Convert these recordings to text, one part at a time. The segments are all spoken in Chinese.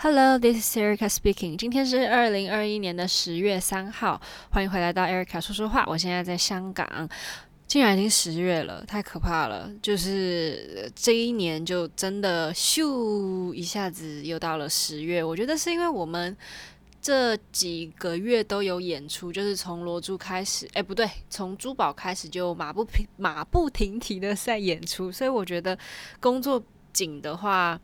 Hello, this is Erica speaking. 今天是二零二一年的十月三号，欢迎回来到 Erica 说说话。我现在在香港，竟然已经十月了，太可怕了！就是这一年就真的咻一下子又到了十月。我觉得是因为我们这几个月都有演出，就是从罗珠开始，哎，不对，从珠宝开始就马不停马不停蹄的在演出，所以我觉得工作紧的话。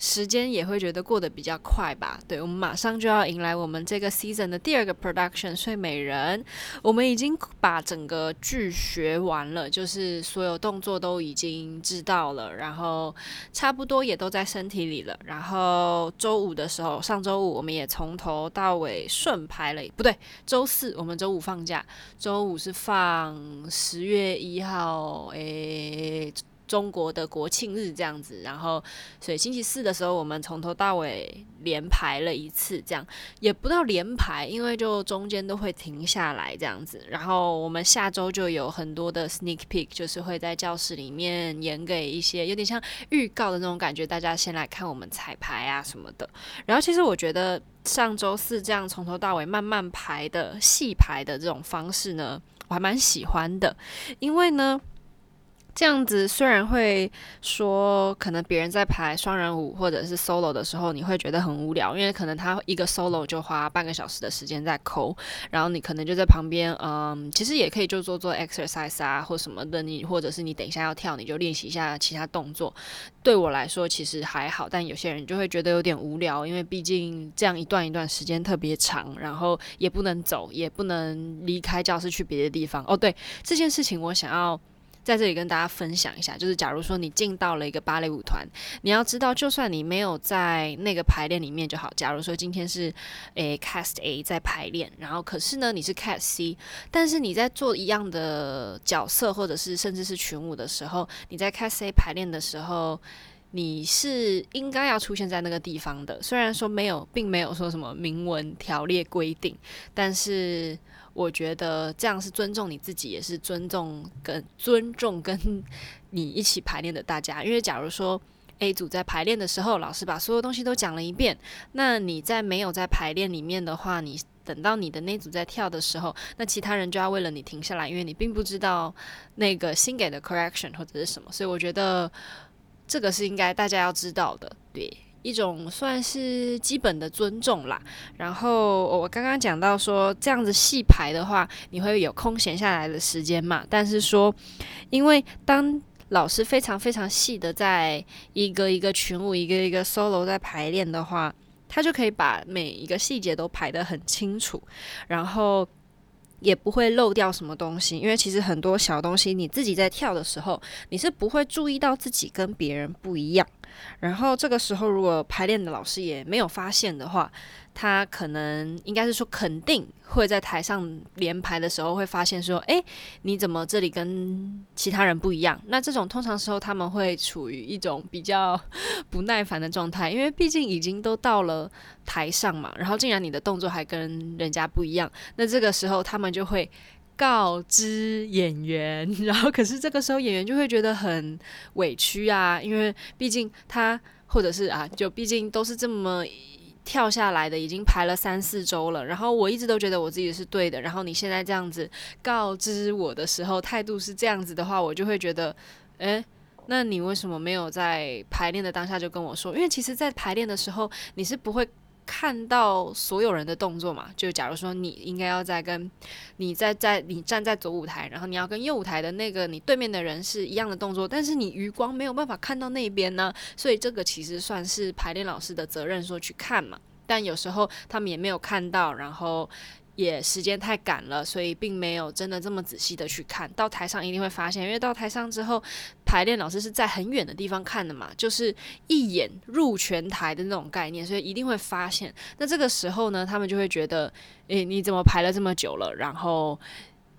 时间也会觉得过得比较快吧。对，我们马上就要迎来我们这个 season 的第二个 production《睡美人》，我们已经把整个剧学完了，就是所有动作都已经知道了，然后差不多也都在身体里了。然后周五的时候，上周五我们也从头到尾顺拍了，不对，周四我们周五放假，周五是放十月一号，诶。中国的国庆日这样子，然后所以星期四的时候，我们从头到尾连排了一次，这样也不到连排，因为就中间都会停下来这样子。然后我们下周就有很多的 sneak peek，就是会在教室里面演给一些有点像预告的那种感觉，大家先来看我们彩排啊什么的。然后其实我觉得上周四这样从头到尾慢慢排的细排的这种方式呢，我还蛮喜欢的，因为呢。这样子虽然会说，可能别人在排双人舞或者是 solo 的时候，你会觉得很无聊，因为可能他一个 solo 就花半个小时的时间在抠，然后你可能就在旁边，嗯，其实也可以就做做 exercise 啊或什么的，你或者是你等一下要跳，你就练习一下其他动作。对我来说其实还好，但有些人就会觉得有点无聊，因为毕竟这样一段一段时间特别长，然后也不能走，也不能离开教室去别的地方。哦，对，这件事情我想要。在这里跟大家分享一下，就是假如说你进到了一个芭蕾舞团，你要知道，就算你没有在那个排练里面就好。假如说今天是诶 cast A 在排练，然后可是呢你是 cast C，但是你在做一样的角色，或者是甚至是群舞的时候，你在 cast A 排练的时候，你是应该要出现在那个地方的。虽然说没有，并没有说什么明文条例规定，但是。我觉得这样是尊重你自己，也是尊重跟 尊重跟你一起排练的大家。因为假如说 A 组在排练的时候，老师把所有东西都讲了一遍，那你在没有在排练里面的话，你等到你的那组在跳的时候，那其他人就要为了你停下来，因为你并不知道那个新给的 correction 或者是什么，所以我觉得这个是应该大家要知道的，对。一种算是基本的尊重啦。然后我刚刚讲到说，这样子细排的话，你会有空闲下来的时间嘛？但是说，因为当老师非常非常细的在一个一个群舞、一个一个 solo 在排练的话，他就可以把每一个细节都排得很清楚，然后也不会漏掉什么东西。因为其实很多小东西，你自己在跳的时候，你是不会注意到自己跟别人不一样。然后这个时候，如果排练的老师也没有发现的话，他可能应该是说肯定会在台上连排的时候会发现说，诶，你怎么这里跟其他人不一样？那这种通常时候他们会处于一种比较 不耐烦的状态，因为毕竟已经都到了台上嘛，然后竟然你的动作还跟人家不一样，那这个时候他们就会。告知演员，然后可是这个时候演员就会觉得很委屈啊，因为毕竟他或者是啊，就毕竟都是这么跳下来的，已经排了三四周了。然后我一直都觉得我自己是对的，然后你现在这样子告知我的时候，态度是这样子的话，我就会觉得，诶，那你为什么没有在排练的当下就跟我说？因为其实，在排练的时候，你是不会。看到所有人的动作嘛，就假如说你应该要在跟你在在你站在左舞台，然后你要跟右舞台的那个你对面的人是一样的动作，但是你余光没有办法看到那边呢，所以这个其实算是排练老师的责任，说去看嘛。但有时候他们也没有看到，然后。也时间太赶了，所以并没有真的这么仔细的去看。到台上一定会发现，因为到台上之后，排练老师是在很远的地方看的嘛，就是一眼入全台的那种概念，所以一定会发现。那这个时候呢，他们就会觉得，诶，你怎么排了这么久了？然后。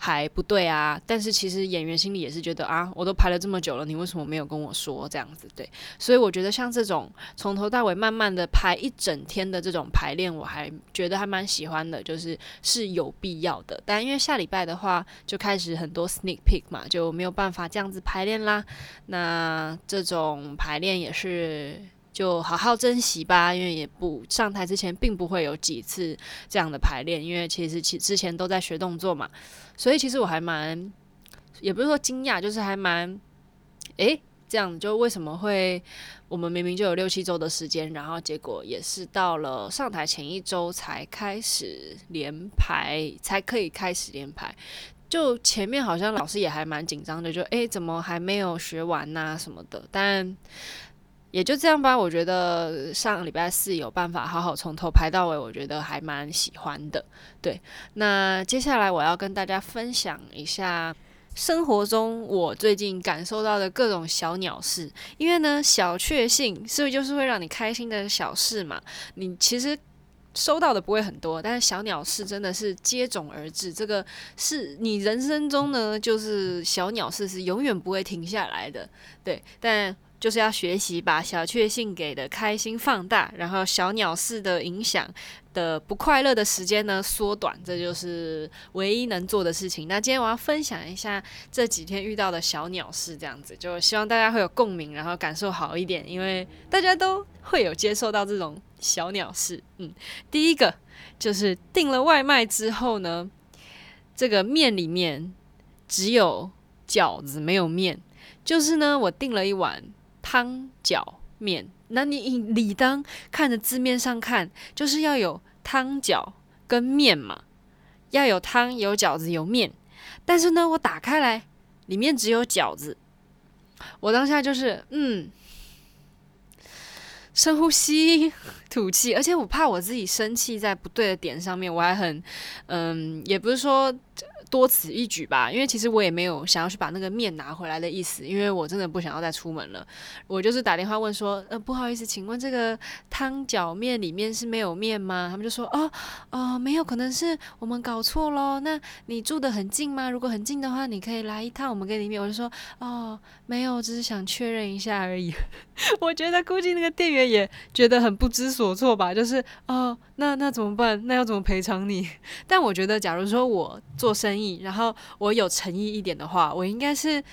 还不对啊，但是其实演员心里也是觉得啊，我都排了这么久了，你为什么没有跟我说这样子？对，所以我觉得像这种从头到尾慢慢的排一整天的这种排练，我还觉得还蛮喜欢的，就是是有必要的。但因为下礼拜的话就开始很多 sneak peek 嘛，就没有办法这样子排练啦。那这种排练也是就好好珍惜吧，因为也不上台之前并不会有几次这样的排练，因为其实其之前都在学动作嘛，所以其实我还蛮，也不是说惊讶，就是还蛮，诶，这样就为什么会我们明明就有六七周的时间，然后结果也是到了上台前一周才开始连排，才可以开始连排。就前面好像老师也还蛮紧张的，就诶，怎么还没有学完呐、什么的，但也就这样吧。我觉得上礼拜四有办法好好从头排到尾，我觉得还蛮喜欢的。对，那接下来我要跟大家分享一下生活中我最近感受到的各种小鸟事，因为呢，小确幸是不是就是会让你开心的小事嘛？你其实。收到的不会很多，但是小鸟事真的是接踵而至。这个是你人生中呢，就是小鸟事是永远不会停下来的，对。但就是要学习把小确幸给的开心放大，然后小鸟事的影响的不快乐的时间呢缩短，这就是唯一能做的事情。那今天我要分享一下这几天遇到的小鸟事，这样子就希望大家会有共鸣，然后感受好一点，因为大家都会有接受到这种。小鸟事，嗯，第一个就是订了外卖之后呢，这个面里面只有饺子没有面，就是呢，我订了一碗汤饺面，那你理当看着字面上看，就是要有汤饺跟面嘛，要有汤有饺子有面，但是呢，我打开来里面只有饺子，我当下就是嗯。深呼吸，吐气，而且我怕我自己生气在不对的点上面，我还很，嗯，也不是说。多此一举吧，因为其实我也没有想要去把那个面拿回来的意思，因为我真的不想要再出门了。我就是打电话问说，呃，不好意思，请问这个汤饺面里面是没有面吗？他们就说，哦，哦，没有，可能是我们搞错喽。那你住得很近吗？如果很近的话，你可以来一趟，我们给里面。我就说，哦，没有，只是想确认一下而已。我觉得估计那个店员也觉得很不知所措吧，就是，哦，那那怎么办？那要怎么赔偿你？但我觉得，假如说我做生意。然后我有诚意一点的话，我应该是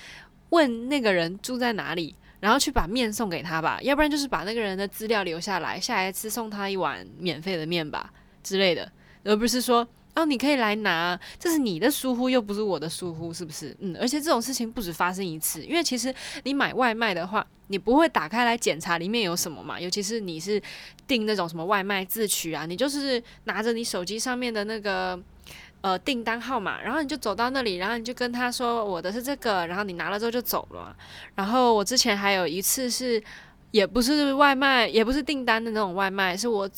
问那个人住在哪里，然后去把面送给他吧，要不然就是把那个人的资料留下来，下一次送他一碗免费的面吧之类的，而不是说哦，你可以来拿，这是你的疏忽，又不是我的疏忽，是不是？嗯，而且这种事情不止发生一次，因为其实你买外卖的话，你不会打开来检查里面有什么嘛，尤其是你是订那种什么外卖自取啊，你就是拿着你手机上面的那个。呃，订单号码，然后你就走到那里，然后你就跟他说我的是这个，然后你拿了之后就走了。然后我之前还有一次是，也不是外卖，也不是订单的那种外卖，是我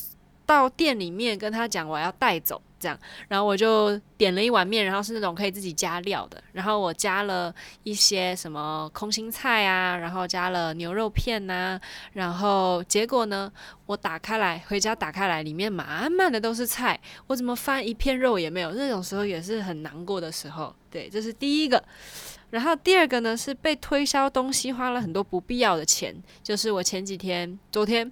到店里面跟他讲我要带走。这样，然后我就点了一碗面，然后是那种可以自己加料的，然后我加了一些什么空心菜啊，然后加了牛肉片呐、然后结果呢，我打开来回家打开来，里面满满的都是菜，我怎么翻一片肉也没有，那种时候也是很难过的时候。对，这是第一个，然后第二个呢是被推销东西花了很多不必要的钱，就是我前几天昨天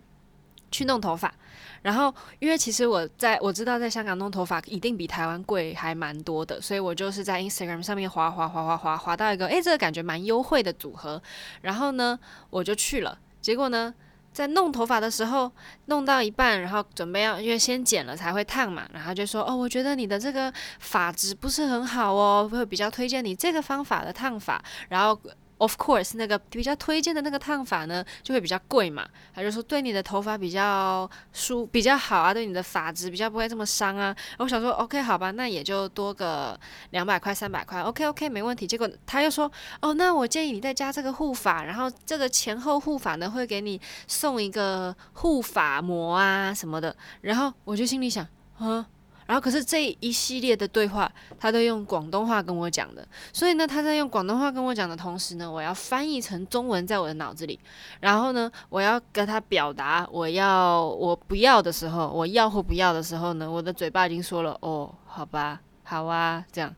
去弄头发。然后，因为其实我在我知道在香港弄头发一定比台湾贵还蛮多的，所以我就是在 Instagram 上面滑滑滑滑滑滑到一个，诶，这个感觉蛮优惠的组合。然后呢，我就去了。结果呢，在弄头发的时候，弄到一半，然后准备要因为先剪了才会烫嘛，然后就说，哦，我觉得你的这个发质不是很好哦，会比较推荐你这个方法的烫法。然后。Of course，那个比较推荐的那个烫法呢，就会比较贵嘛。他就说对你的头发比较舒比较好啊，对你的发质比较不会这么伤啊。我想说，OK，好吧，那也就多个两百块、三百块，OK，OK，、OK, OK, 没问题。结果他又说，哦，那我建议你再加这个护发，然后这个前后护发呢，会给你送一个护发膜啊什么的。然后我就心里想，啊。然后，可是这一系列的对话，他都用广东话跟我讲的。所以呢，他在用广东话跟我讲的同时呢，我要翻译成中文在我的脑子里。然后呢，我要跟他表达我要我不要的时候，我要或不要的时候呢，我的嘴巴已经说了哦，好吧，好啊，这样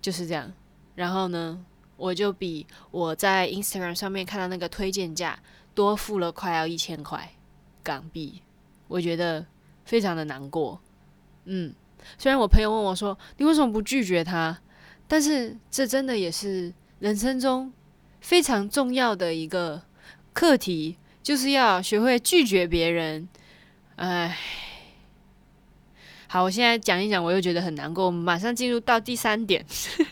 就是这样。然后呢，我就比我在 Instagram 上面看到那个推荐价多付了快要一千块港币，我觉得非常的难过。嗯，虽然我朋友问我说：“你为什么不拒绝他？”但是这真的也是人生中非常重要的一个课题，就是要学会拒绝别人。哎，好，我现在讲一讲，我又觉得很难过。我们马上进入到第三点，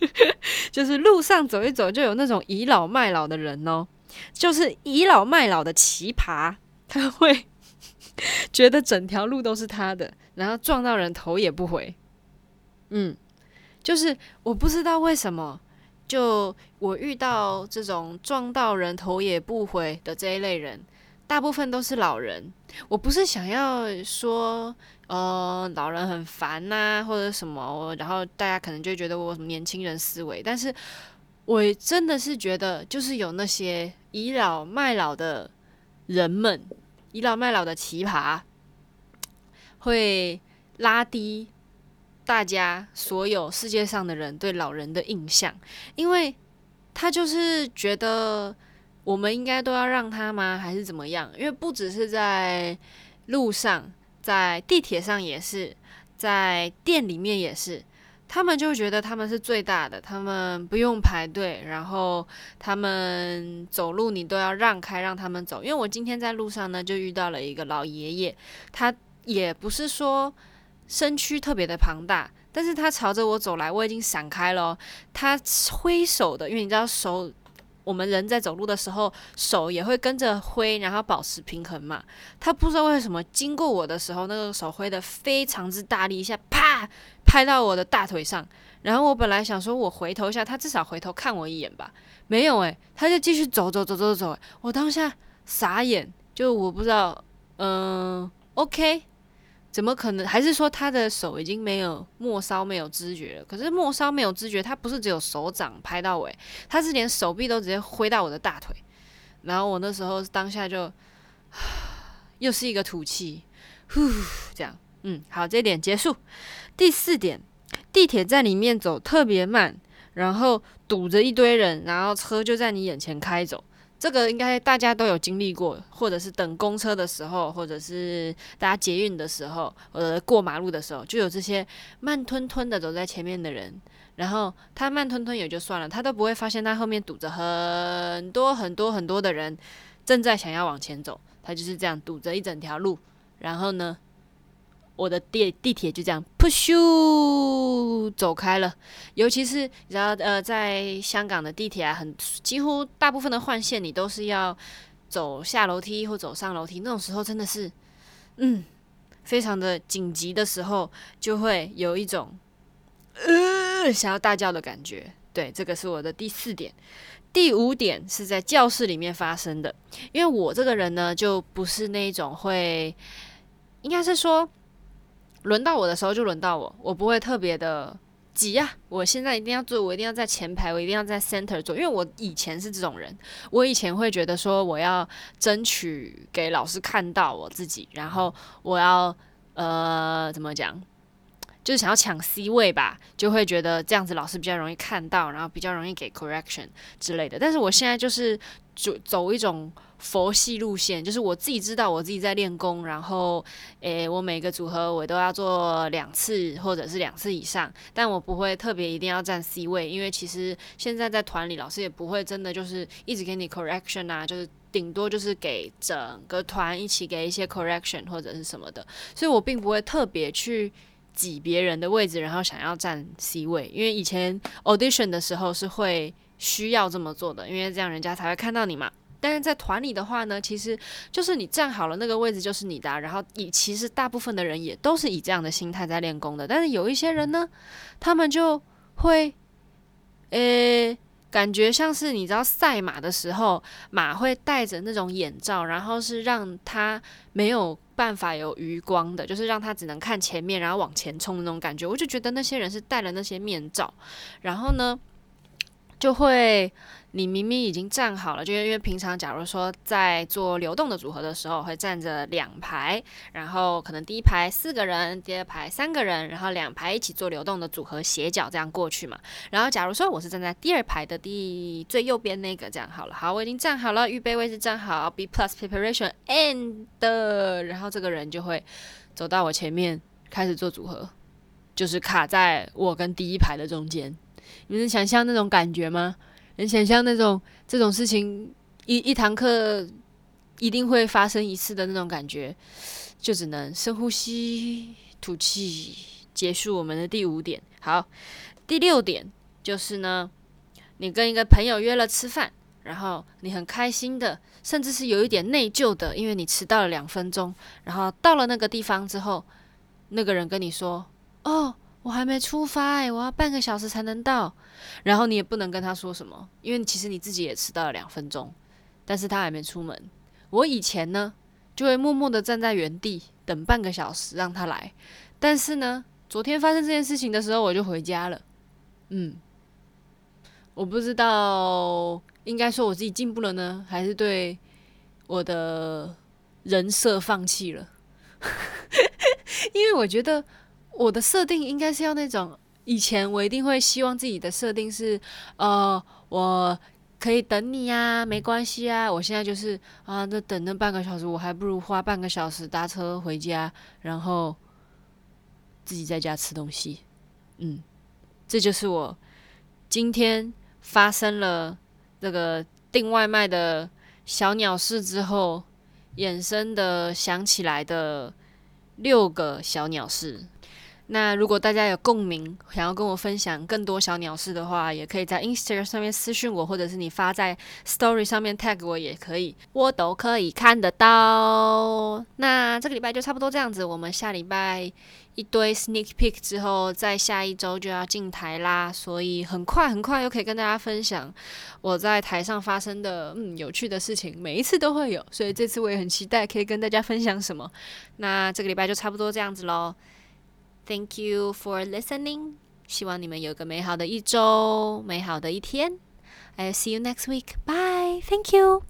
就是路上走一走，就有那种倚老卖老的人哦，就是倚老卖老的奇葩，他会觉得整条路都是他的，然后撞到人头也不回。嗯，就是我不知道为什么，就我遇到这种撞到人头也不回的这一类人。大部分都是老人，我不是想要说，呃，老人很烦呐，或者什么，然后大家可能就觉得我年轻人思维，但是我真的是觉得，就是有那些倚老卖老的人们，倚老卖老的奇葩，会拉低大家所有世界上的人对老人的印象，因为他就是觉得。我们应该都要让他吗？还是怎么样？因为不只是在路上，在地铁上也是，在店里面也是，他们就觉得他们是最大的，他们不用排队，然后他们走路你都要让开，让他们走。因为我今天在路上呢，就遇到了一个老爷爷，他也不是说身躯特别的庞大，但是他朝着我走来，我已经闪开了，他挥手的，因为你知道手。我们人在走路的时候，手也会跟着挥，然后保持平衡嘛。他不知道为什么经过我的时候，那个手挥得非常之大力，一下啪拍到我的大腿上。然后我本来想说，我回头一下，他至少回头看我一眼吧。没有诶，他就继续走走走走走。我当下傻眼，就我不知道，嗯，OK。怎么可能？还是说他的手已经没有末梢没有知觉了？可是末梢没有知觉，他不是只有手掌拍到尾，他是连手臂都直接挥到我的大腿。然后我那时候当下就 又是一个吐气，呼，这样，嗯，好，这点结束。第四点，地铁在里面走特别慢，然后堵着一堆人，然后车就在你眼前开走。这个应该大家都有经历过，或者是等公车的时候，或者是大家捷运的时候，或者过马路的时候，就有这些慢吞吞的走在前面的人。然后他慢吞吞也就算了，他都不会发现他后面堵着很多很多很多的人正在想要往前走，他就是这样堵着一整条路。然后呢，我的地地铁就这样噗咻走开了，尤其是你知道呃，在香港的地铁啊，很几乎大部分的换线你都是要走下楼梯或走上楼梯，那种时候真的是嗯，非常的紧急的时候，就会有一种呃想要大叫的感觉。对，这个是我的第四点。第五点是在教室里面发生的，因为我这个人呢，就不是那种会，应该是说。轮到我的时候就轮到我，我不会特别的急呀、我现在一定要坐，我一定要在前排，我一定要在 center 坐，因为我以前是这种人。我以前会觉得说，我要争取给老师看到我自己，然后我要呃怎么讲，就是想要抢 C 位吧，就会觉得这样子老师比较容易看到，然后比较容易给 correction 之类的。但是我现在就是就走一种。佛系路线，就是我自己知道我自己在练功，然后，诶、我每个组合我都要做两次或者是两次以上，但我不会特别一定要站 C 位，因为其实现在在团里老师也不会真的就是一直给你 correction 啊，就是顶多就是给整个团一起给一些 correction 或者是什么的，所以我并不会特别去挤别人的位置，然后想要站 C 位，因为以前 audition 的时候是会需要这么做的，因为这样人家才会看到你嘛。但是在团里的话呢，其实就是你站好了那个位置就是你的，然后以其实大部分的人也都是以这样的心态在练功的。但是有一些人呢，他们就会，呃、感觉像是你知道赛马的时候，马会戴着那种眼罩，然后是让他没有办法有余光的，就是让他只能看前面，然后往前冲的那种感觉。我就觉得那些人是戴了那些面罩，然后呢，就会。你明明已经站好了，就因为平常假如说在做流动的组合的时候，会站着两排，然后可能第一排四个人，第二排三个人，然后两排一起做流动的组合，斜角这样过去嘛。然后假如说我是站在第二排的第最右边那个，这样好了，好，我已经站好了，预备位置站好，B plus preparation and，然后这个人就会走到我前面开始做组合，就是卡在我跟第一排的中间，你能想象那种感觉吗？能想象那种这种事情，一一堂课一定会发生一次的那种感觉，就只能深呼吸、吐气，结束我们的第五点。好，第六点就是呢，你跟一个朋友约了吃饭，然后你很开心的，甚至是有一点内疚的，因为你迟到了两分钟，然后到了那个地方之后，那个人跟你说：“哦。”我还没出发诶，我要半个小时才能到。然后你也不能跟他说什么，因为其实你自己也迟到了两分钟，但是他还没出门。我以前呢，就会默默的站在原地等半个小时让他来。但是呢，昨天发生这件事情的时候，我就回家了。嗯，我不知道应该说我自己进步了呢，还是对我的人设放弃了？因为我觉得。我的设定应该是要那种，以前我一定会希望自己的设定是，呃，我可以等你呀，没关系啊。我现在就是啊，那等那半个小时，我还不如花半个小时搭车回家，然后自己在家吃东西。嗯，这就是我今天发生了这个订外卖的小鸟事之后衍生的想起来的六个小鸟事。那如果大家有共鸣，想要跟我分享更多小鸟事的话，也可以在 Instagram 上面私信我，或者是你发在 Story 上面 tag 我也可以，我都可以看得到。那这个礼拜就差不多这样子，我们下礼拜一堆 sneak peek 之后，在下一周就要进台啦，所以很快很快又可以跟大家分享我在台上发生的嗯有趣的事情，每一次都会有，所以这次我也很期待可以跟大家分享什么。那这个礼拜就差不多这样子喽。Thank you for listening. 希望你们有个美好的一周，美好的一天。I'll see you next week. Bye. Thank you.